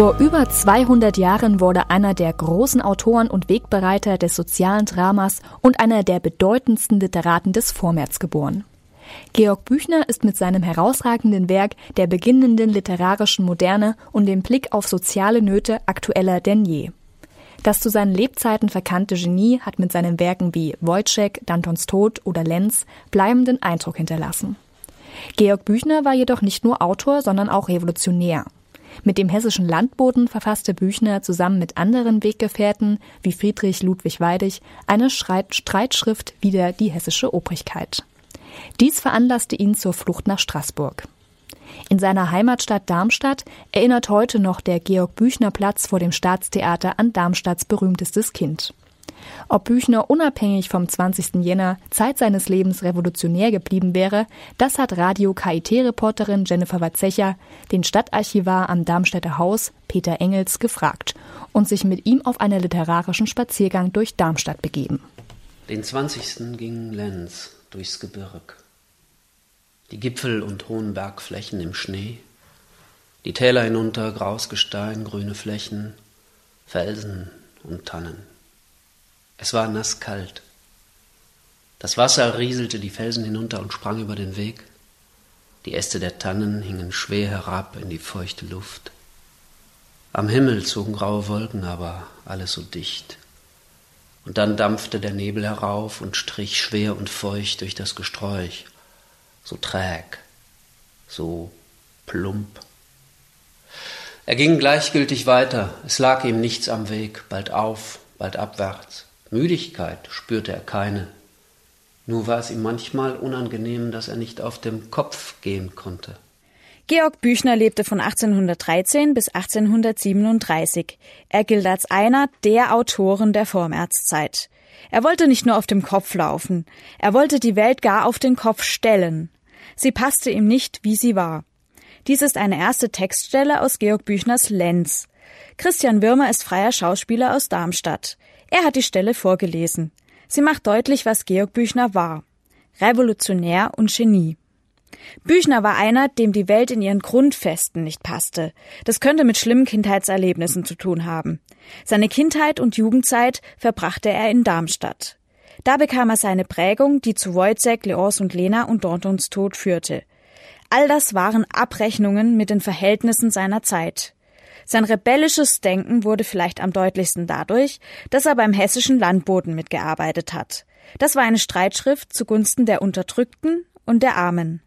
Vor über 200 Jahren wurde einer der großen Autoren und Wegbereiter des sozialen Dramas und einer der bedeutendsten Literaten des Vormärz geboren. Georg Büchner ist mit seinem herausragenden Werk der beginnenden literarischen Moderne und dem Blick auf soziale Nöte aktueller denn je. Das zu seinen Lebzeiten verkannte Genie hat mit seinen Werken wie Wojciech, Dantons Tod oder Lenz bleibenden Eindruck hinterlassen. Georg Büchner war jedoch nicht nur Autor, sondern auch Revolutionär. Mit dem hessischen Landboten verfasste Büchner zusammen mit anderen Weggefährten wie Friedrich Ludwig Weidig eine Streitschrift wider die hessische Obrigkeit. Dies veranlasste ihn zur Flucht nach Straßburg. In seiner Heimatstadt Darmstadt erinnert heute noch der Georg-Büchner-Platz vor dem Staatstheater an Darmstadts berühmtestes Kind. Ob Büchner unabhängig vom 20. Jänner Zeit seines Lebens revolutionär geblieben wäre, das hat Radio KIT-Reporterin Jennifer Watzecher den Stadtarchivar am Darmstädter Haus Peter Engels gefragt und sich mit ihm auf einen literarischen Spaziergang durch Darmstadt begeben. Den 20. ging Lenz durchs Gebirg. Die Gipfel und hohen Bergflächen im Schnee, die Täler hinunter, graues Gestein, grüne Flächen, Felsen und Tannen. Es war nasskalt. Das Wasser rieselte die Felsen hinunter und sprang über den Weg. Die Äste der Tannen hingen schwer herab in die feuchte Luft. Am Himmel zogen graue Wolken, aber alles so dicht. Und dann dampfte der Nebel herauf und strich schwer und feucht durch das Gesträuch, so träg, so plump. Er ging gleichgültig weiter, es lag ihm nichts am Weg, bald auf, bald abwärts. Müdigkeit spürte er keine. Nur war es ihm manchmal unangenehm, dass er nicht auf dem Kopf gehen konnte. Georg Büchner lebte von 1813 bis 1837. Er gilt als einer der Autoren der Vormärzzeit. Er wollte nicht nur auf dem Kopf laufen, er wollte die Welt gar auf den Kopf stellen. Sie passte ihm nicht, wie sie war. Dies ist eine erste Textstelle aus Georg Büchners Lenz. Christian Würmer ist freier Schauspieler aus Darmstadt. Er hat die Stelle vorgelesen. Sie macht deutlich, was Georg Büchner war. Revolutionär und Genie. Büchner war einer, dem die Welt in ihren Grundfesten nicht passte. Das könnte mit schlimmen Kindheitserlebnissen zu tun haben. Seine Kindheit und Jugendzeit verbrachte er in Darmstadt. Da bekam er seine Prägung, die zu Wojciech, Leons und Lena und Dortons Tod führte. All das waren Abrechnungen mit den Verhältnissen seiner Zeit. Sein rebellisches Denken wurde vielleicht am deutlichsten dadurch, dass er beim hessischen Landboten mitgearbeitet hat. Das war eine Streitschrift zugunsten der Unterdrückten und der Armen.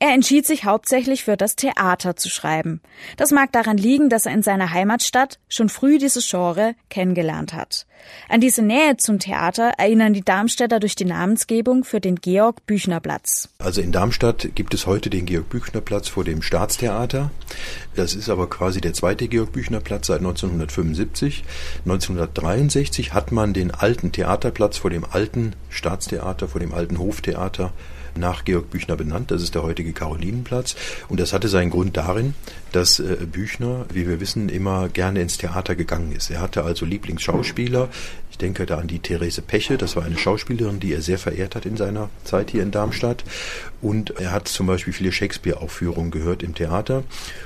Er entschied sich hauptsächlich für das Theater zu schreiben. Das mag daran liegen, dass er in seiner Heimatstadt schon früh dieses Genre kennengelernt hat. An diese Nähe zum Theater erinnern die Darmstädter durch die Namensgebung für den Georg Büchner Platz. Also in Darmstadt gibt es heute den Georg Büchner Platz vor dem Staatstheater. Das ist aber quasi der zweite Georg Büchner Platz seit 1975. 1963 hat man den alten Theaterplatz vor dem alten Staatstheater, vor dem alten Hoftheater nach Georg Büchner benannt. Das ist der heutige Karolinenplatz. Und das hatte seinen Grund darin, dass äh, Büchner, wie wir wissen, immer gerne ins Theater gegangen ist. Er hatte also Lieblingsschauspieler. Ich denke da an die Therese Peche, das war eine Schauspielerin, die er sehr verehrt hat in seiner Zeit hier in Darmstadt. Und er hat zum Beispiel viele Shakespeare-Aufführungen gehört im Theater.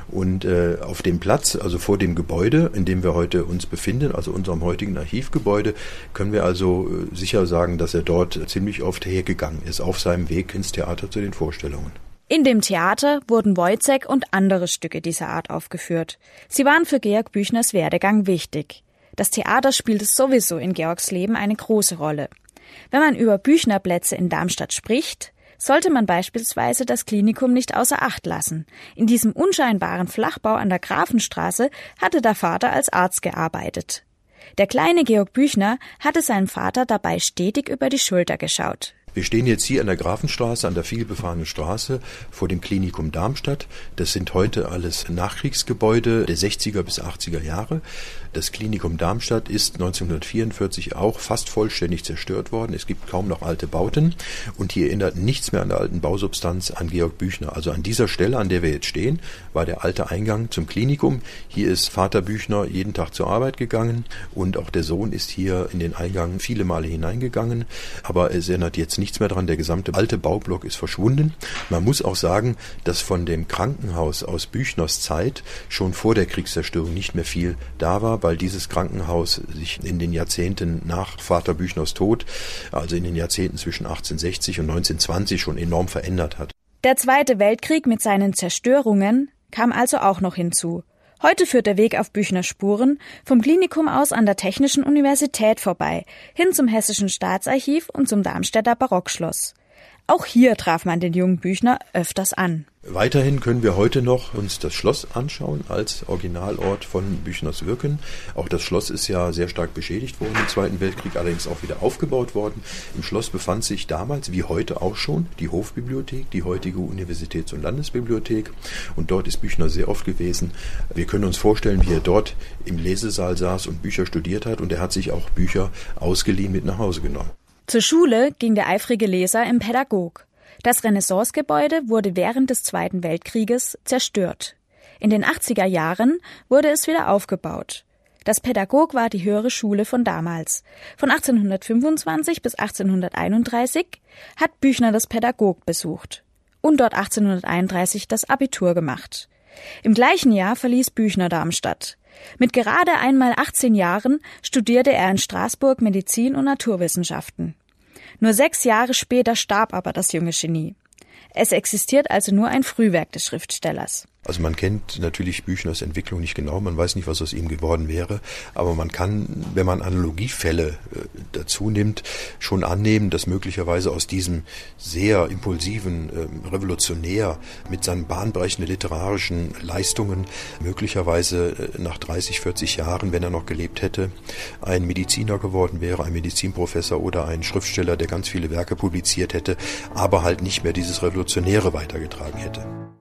Und äh, auf dem Platz, also vor dem Gebäude, in dem wir heute uns befinden, also unserem heutigen Archivgebäude, können wir also äh, sicher sagen, dass er dort ziemlich oft hergegangen ist, auf seinem Weg ins Theater zu den Vorstellungen. In dem Theater wurden Wojzeck und andere Stücke dieser Art aufgeführt. Sie waren für Georg Büchners Werdegang wichtig. Das Theater spielte sowieso in Georgs Leben eine große Rolle. Wenn man über Büchnerplätze in Darmstadt spricht, sollte man beispielsweise das Klinikum nicht außer Acht lassen. In diesem unscheinbaren Flachbau an der Grafenstraße hatte der Vater als Arzt gearbeitet. Der kleine Georg Büchner hatte seinem Vater dabei stetig über die Schulter geschaut. Wir stehen jetzt hier an der Grafenstraße, an der vielbefahrenen Straße vor dem Klinikum Darmstadt. Das sind heute alles Nachkriegsgebäude der 60er bis 80er Jahre. Das Klinikum Darmstadt ist 1944 auch fast vollständig zerstört worden. Es gibt kaum noch alte Bauten und hier erinnert nichts mehr an der alten Bausubstanz an Georg Büchner. Also an dieser Stelle, an der wir jetzt stehen, war der alte Eingang zum Klinikum. Hier ist Vater Büchner jeden Tag zur Arbeit gegangen und auch der Sohn ist hier in den Eingang viele Male hineingegangen. Aber es erinnert jetzt nichts mehr dran. Der gesamte alte Baublock ist verschwunden. Man muss auch sagen, dass von dem Krankenhaus aus Büchners Zeit schon vor der Kriegszerstörung nicht mehr viel da war, weil dieses Krankenhaus sich in den Jahrzehnten nach Vater Büchners Tod, also in den Jahrzehnten zwischen 1860 und 1920 schon enorm verändert hat. Der Zweite Weltkrieg mit seinen Zerstörungen kam also auch noch hinzu. Heute führt der Weg auf Büchner Spuren vom Klinikum aus an der Technischen Universität vorbei, hin zum Hessischen Staatsarchiv und zum Darmstädter Barockschloss. Auch hier traf man den jungen Büchner öfters an. Weiterhin können wir heute noch uns das Schloss anschauen als Originalort von Büchners Wirken. Auch das Schloss ist ja sehr stark beschädigt worden im Zweiten Weltkrieg, allerdings auch wieder aufgebaut worden. Im Schloss befand sich damals, wie heute auch schon, die Hofbibliothek, die heutige Universitäts- und Landesbibliothek. Und dort ist Büchner sehr oft gewesen. Wir können uns vorstellen, wie er dort im Lesesaal saß und Bücher studiert hat. Und er hat sich auch Bücher ausgeliehen mit nach Hause genommen. Zur Schule ging der eifrige Leser im Pädagog. Das Renaissancegebäude wurde während des Zweiten Weltkrieges zerstört. In den 80er Jahren wurde es wieder aufgebaut. Das Pädagog war die höhere Schule von damals. Von 1825 bis 1831 hat Büchner das Pädagog besucht und dort 1831 das Abitur gemacht. Im gleichen Jahr verließ Büchner Darmstadt. Mit gerade einmal 18 Jahren studierte er in Straßburg Medizin und Naturwissenschaften. Nur sechs Jahre später starb aber das junge Genie. Es existiert also nur ein Frühwerk des Schriftstellers. Also man kennt natürlich Büchners Entwicklung nicht genau, man weiß nicht, was aus ihm geworden wäre, aber man kann, wenn man Analogiefälle äh, dazu nimmt, schon annehmen, dass möglicherweise aus diesem sehr impulsiven äh, Revolutionär mit seinen bahnbrechenden literarischen Leistungen möglicherweise äh, nach 30, 40 Jahren, wenn er noch gelebt hätte, ein Mediziner geworden wäre, ein Medizinprofessor oder ein Schriftsteller, der ganz viele Werke publiziert hätte, aber halt nicht mehr dieses Revolutionäre weitergetragen hätte.